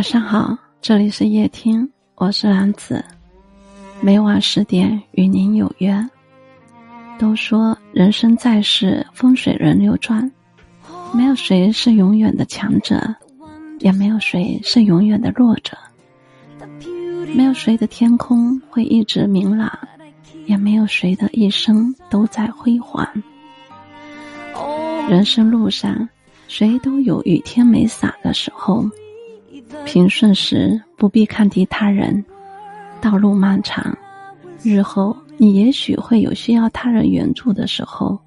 晚上好，这里是夜听，我是兰子，每晚十点与您有约。都说人生在世，风水轮流转，没有谁是永远的强者，也没有谁是永远的弱者，没有谁的天空会一直明朗，也没有谁的一生都在辉煌。人生路上，谁都有雨天没伞的时候。平顺时不必看低他人，道路漫长，日后你也许会有需要他人援助的时候。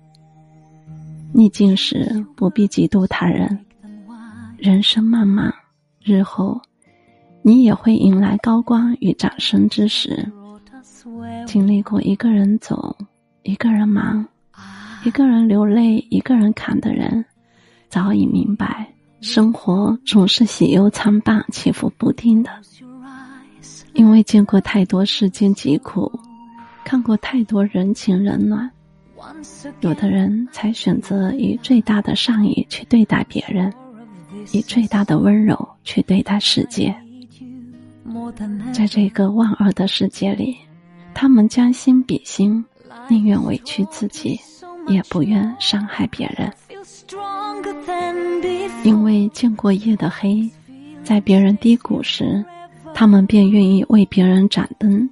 逆境时不必嫉妒他人，人生漫漫，日后你也会迎来高光与掌声之时。经历过一个人走，一个人忙，一个人流泪，一个人扛的人，早已明白。生活总是喜忧参半、起伏不定的，因为见过太多世间疾苦，看过太多人情冷暖，有的人才选择以最大的善意去对待别人，以最大的温柔去对待世界。在这个万恶的世界里，他们将心比心，宁愿委屈自己，也不愿伤害别人。因为见过夜的黑，在别人低谷时，他们便愿意为别人掌灯；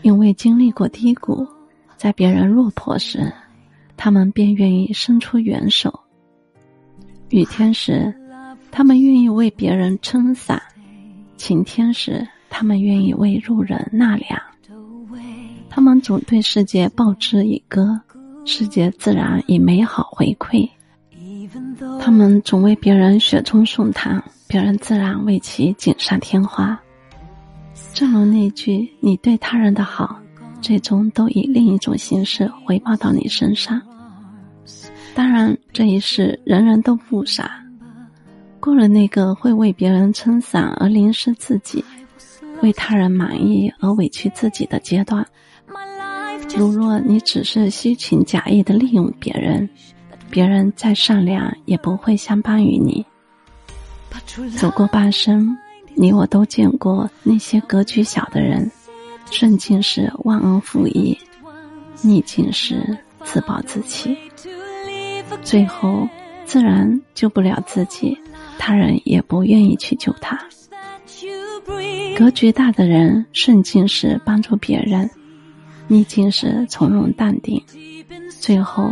因为经历过低谷，在别人落魄时，他们便愿意伸出援手。雨天时，他们愿意为别人撑伞；晴天时，他们愿意为路人纳凉。他们总对世界报之以歌，世界自然以美好回馈。他们总为别人雪中送炭，别人自然为其锦上添花。正如那句“你对他人的好，最终都以另一种形式回报到你身上”。当然，这一世人人都不傻，过了那个会为别人撑伞而淋湿自己，为他人满意而委屈自己的阶段。如若你只是虚情假意的利用别人。别人再善良，也不会相帮于你。走过半生，你我都见过那些格局小的人，顺境时忘恩负义，逆境时自暴自弃，最后自然救不了自己，他人也不愿意去救他。格局大的人，顺境时帮助别人，逆境时从容淡定，最后。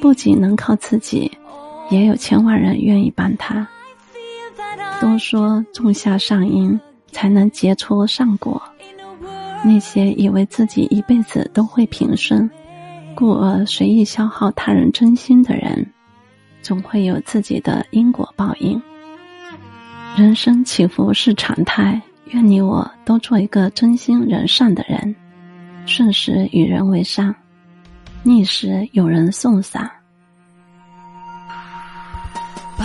不仅能靠自己，也有千万人愿意帮他。都说种下善因，才能结出善果。那些以为自己一辈子都会平顺，故而随意消耗他人真心的人，总会有自己的因果报应。人生起伏是常态，愿你我都做一个真心仁善的人，顺时与人为善。逆时有人送伞。我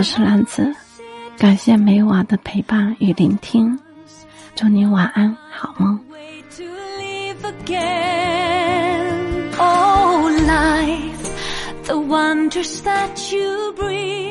是兰子，感谢每晚的陪伴与聆听，祝你晚安，好梦。Oh, life, the wonders that you bring.